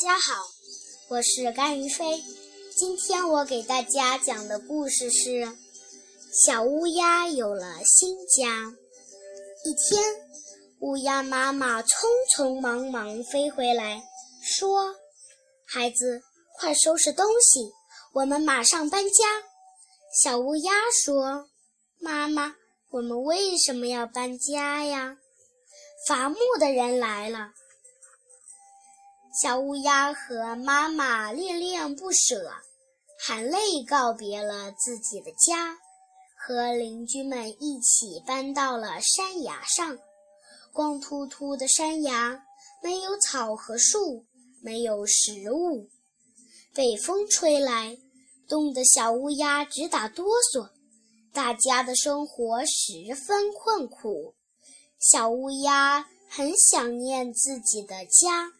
大家好，我是甘云飞。今天我给大家讲的故事是《小乌鸦有了新家》。一天，乌鸦妈妈匆匆忙忙飞回来，说：“孩子，快收拾东西，我们马上搬家。”小乌鸦说：“妈妈，我们为什么要搬家呀？伐木的人来了。”小乌鸦和妈妈恋恋不舍，含泪告别了自己的家，和邻居们一起搬到了山崖上。光秃秃的山崖，没有草和树，没有食物。北风吹来，冻得小乌鸦直打哆嗦。大家的生活十分困苦，小乌鸦很想念自己的家。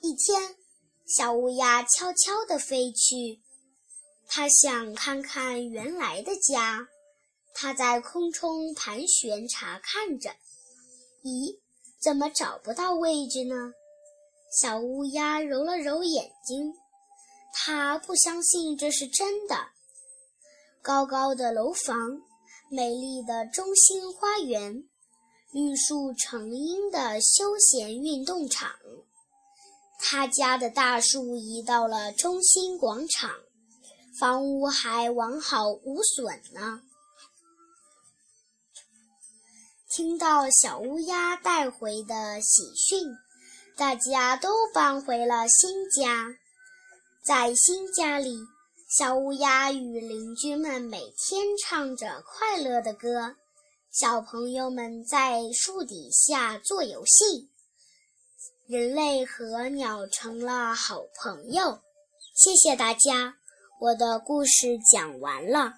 一天，小乌鸦悄悄地飞去，它想看看原来的家。它在空中盘旋查看着，咦，怎么找不到位置呢？小乌鸦揉了揉眼睛，它不相信这是真的。高高的楼房，美丽的中心花园，绿树成荫的休闲运动场。他家的大树移到了中心广场，房屋还完好无损呢。听到小乌鸦带回的喜讯，大家都搬回了新家。在新家里，小乌鸦与邻居们每天唱着快乐的歌，小朋友们在树底下做游戏。人类和鸟成了好朋友。谢谢大家，我的故事讲完了。